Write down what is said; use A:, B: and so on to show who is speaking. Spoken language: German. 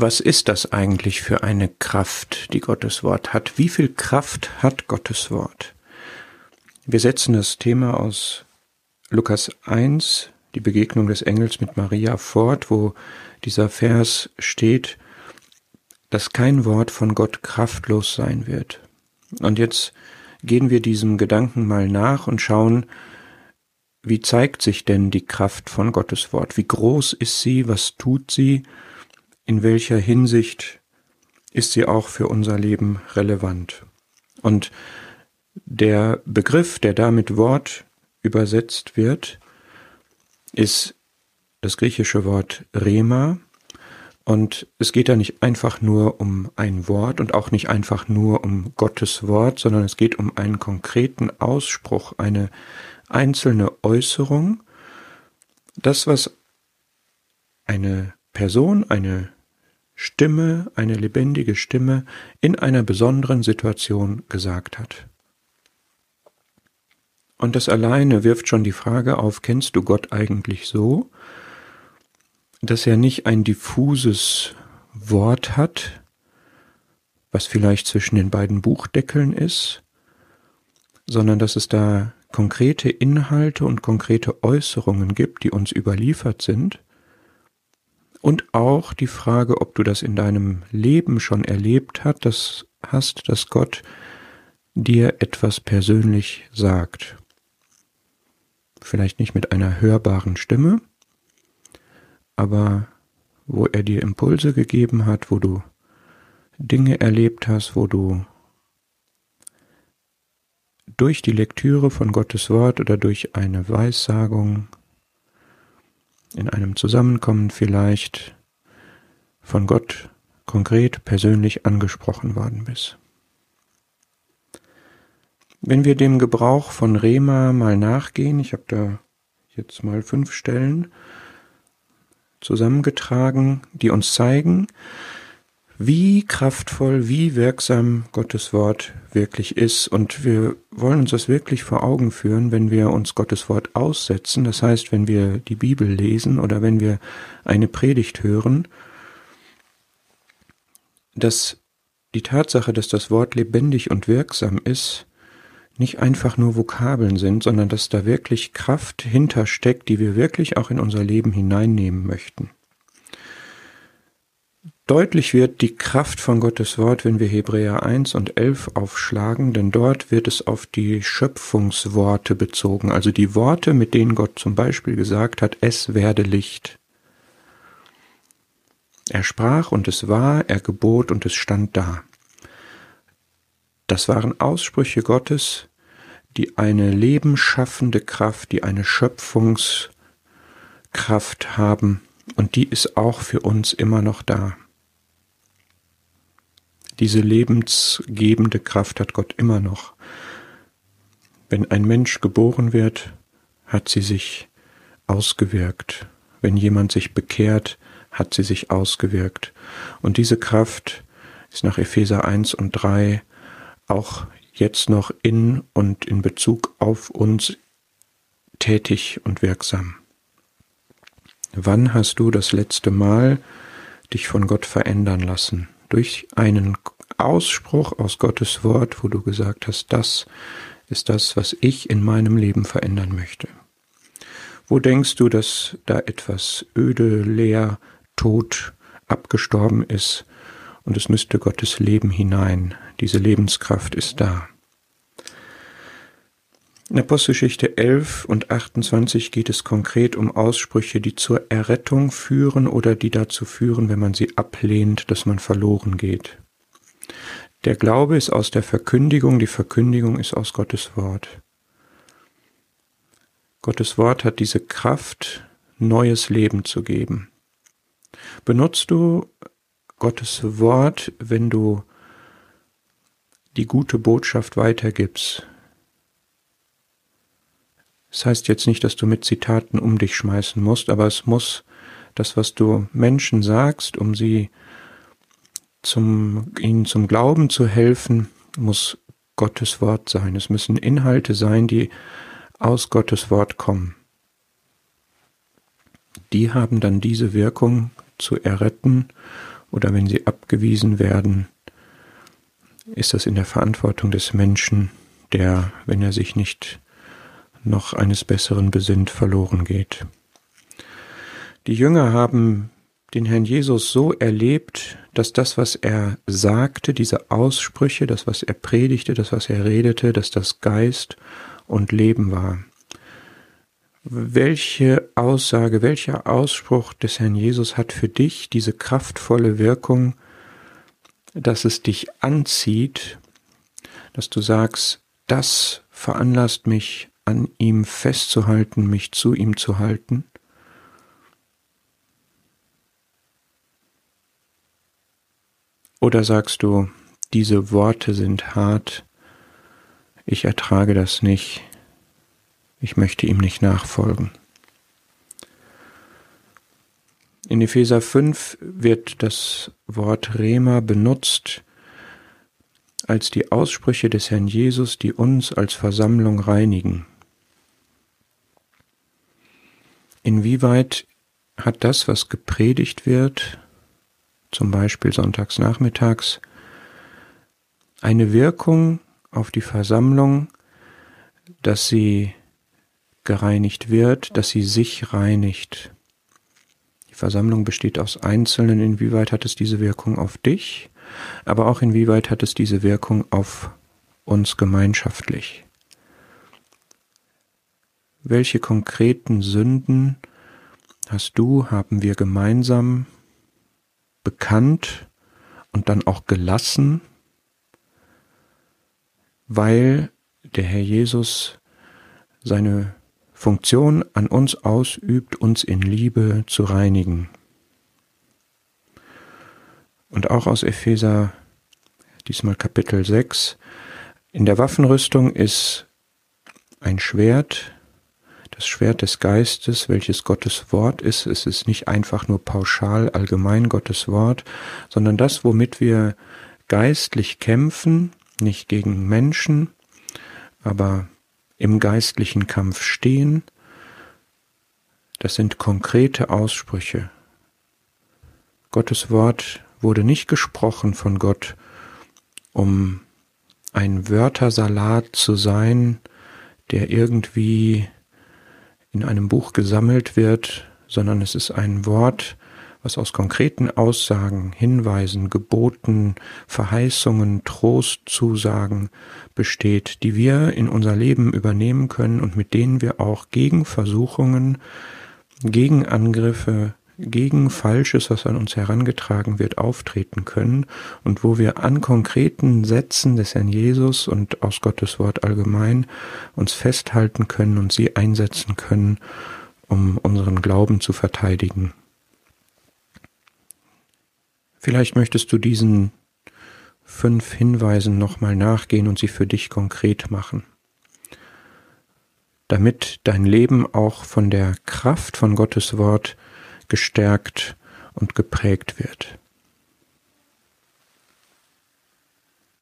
A: was ist das eigentlich für eine Kraft, die Gottes Wort hat? Wie viel Kraft hat Gottes Wort? Wir setzen das Thema aus Lukas 1, die Begegnung des Engels mit Maria fort, wo dieser Vers steht, dass kein Wort von Gott kraftlos sein wird. Und jetzt gehen wir diesem Gedanken mal nach und schauen, wie zeigt sich denn die Kraft von Gottes Wort? Wie groß ist sie? Was tut sie? In welcher Hinsicht ist sie auch für unser Leben relevant? Und der Begriff, der da mit Wort übersetzt wird, ist das griechische Wort Rema. Und es geht da nicht einfach nur um ein Wort und auch nicht einfach nur um Gottes Wort, sondern es geht um einen konkreten Ausspruch, eine einzelne Äußerung, das, was eine Person, eine Stimme, eine lebendige Stimme in einer besonderen Situation gesagt hat. Und das alleine wirft schon die Frage auf, kennst du Gott eigentlich so, dass er nicht ein diffuses Wort hat, was vielleicht zwischen den beiden Buchdeckeln ist, sondern dass es da konkrete Inhalte und konkrete Äußerungen gibt, die uns überliefert sind, und auch die Frage, ob du das in deinem Leben schon erlebt hast, das hast, dass Gott dir etwas persönlich sagt. Vielleicht nicht mit einer hörbaren Stimme, aber wo er dir Impulse gegeben hat, wo du Dinge erlebt hast, wo du durch die Lektüre von Gottes Wort oder durch eine Weissagung in einem Zusammenkommen vielleicht von Gott konkret persönlich angesprochen worden bist. Wenn wir dem Gebrauch von Rema mal nachgehen, ich habe da jetzt mal fünf Stellen zusammengetragen, die uns zeigen, wie kraftvoll, wie wirksam Gottes Wort wirklich ist. Und wir wollen uns das wirklich vor Augen führen, wenn wir uns Gottes Wort aussetzen. Das heißt, wenn wir die Bibel lesen oder wenn wir eine Predigt hören, dass die Tatsache, dass das Wort lebendig und wirksam ist, nicht einfach nur Vokabeln sind, sondern dass da wirklich Kraft hintersteckt, die wir wirklich auch in unser Leben hineinnehmen möchten. Deutlich wird die Kraft von Gottes Wort, wenn wir Hebräer 1 und 11 aufschlagen, denn dort wird es auf die Schöpfungsworte bezogen, also die Worte, mit denen Gott zum Beispiel gesagt hat, es werde Licht. Er sprach und es war, er gebot und es stand da. Das waren Aussprüche Gottes, die eine lebensschaffende Kraft, die eine Schöpfungskraft haben, und die ist auch für uns immer noch da. Diese lebensgebende Kraft hat Gott immer noch. Wenn ein Mensch geboren wird, hat sie sich ausgewirkt. Wenn jemand sich bekehrt, hat sie sich ausgewirkt. Und diese Kraft ist nach Epheser 1 und 3 auch jetzt noch in und in Bezug auf uns tätig und wirksam. Wann hast du das letzte Mal dich von Gott verändern lassen? Durch einen Ausspruch aus Gottes Wort, wo du gesagt hast, das ist das, was ich in meinem Leben verändern möchte. Wo denkst du, dass da etwas öde, leer, tot, abgestorben ist und es müsste Gottes Leben hinein? Diese Lebenskraft ist da. In Apostelgeschichte 11 und 28 geht es konkret um Aussprüche, die zur Errettung führen oder die dazu führen, wenn man sie ablehnt, dass man verloren geht. Der Glaube ist aus der Verkündigung, die Verkündigung ist aus Gottes Wort. Gottes Wort hat diese Kraft, neues Leben zu geben. Benutzt du Gottes Wort, wenn du die gute Botschaft weitergibst, das heißt jetzt nicht, dass du mit Zitaten um dich schmeißen musst, aber es muss das, was du Menschen sagst, um sie zum, ihnen zum Glauben zu helfen, muss Gottes Wort sein. Es müssen Inhalte sein, die aus Gottes Wort kommen. Die haben dann diese Wirkung zu erretten oder wenn sie abgewiesen werden, ist das in der Verantwortung des Menschen, der, wenn er sich nicht noch eines Besseren besinnt, verloren geht. Die Jünger haben den Herrn Jesus so erlebt, dass das, was er sagte, diese Aussprüche, das, was er predigte, das, was er redete, dass das Geist und Leben war. Welche Aussage, welcher Ausspruch des Herrn Jesus hat für dich diese kraftvolle Wirkung, dass es dich anzieht, dass du sagst, das veranlasst mich, an ihm festzuhalten, mich zu ihm zu halten? Oder sagst du, diese Worte sind hart, ich ertrage das nicht, ich möchte ihm nicht nachfolgen. In Epheser 5 wird das Wort Rema benutzt als die Aussprüche des Herrn Jesus, die uns als Versammlung reinigen. Inwieweit hat das, was gepredigt wird, zum Beispiel sonntags nachmittags, eine Wirkung auf die Versammlung, dass sie gereinigt wird, dass sie sich reinigt. Die Versammlung besteht aus Einzelnen. Inwieweit hat es diese Wirkung auf dich, aber auch inwieweit hat es diese Wirkung auf uns gemeinschaftlich? Welche konkreten Sünden hast du, haben wir gemeinsam bekannt und dann auch gelassen, weil der Herr Jesus seine Funktion an uns ausübt, uns in Liebe zu reinigen. Und auch aus Epheser, diesmal Kapitel 6, in der Waffenrüstung ist ein Schwert, das Schwert des Geistes, welches Gottes Wort ist. Es ist nicht einfach nur pauschal allgemein Gottes Wort, sondern das, womit wir geistlich kämpfen, nicht gegen Menschen, aber im geistlichen Kampf stehen, das sind konkrete Aussprüche. Gottes Wort wurde nicht gesprochen von Gott, um ein Wörtersalat zu sein, der irgendwie in einem Buch gesammelt wird, sondern es ist ein Wort, was aus konkreten Aussagen, Hinweisen, Geboten, Verheißungen, Trostzusagen besteht, die wir in unser Leben übernehmen können und mit denen wir auch gegen Versuchungen, gegen Angriffe, gegen Falsches, was an uns herangetragen wird, auftreten können und wo wir an konkreten Sätzen des Herrn Jesus und aus Gottes Wort allgemein uns festhalten können und sie einsetzen können, um unseren Glauben zu verteidigen. Vielleicht möchtest du diesen fünf Hinweisen nochmal nachgehen und sie für dich konkret machen, damit dein Leben auch von der Kraft von Gottes Wort gestärkt und geprägt wird.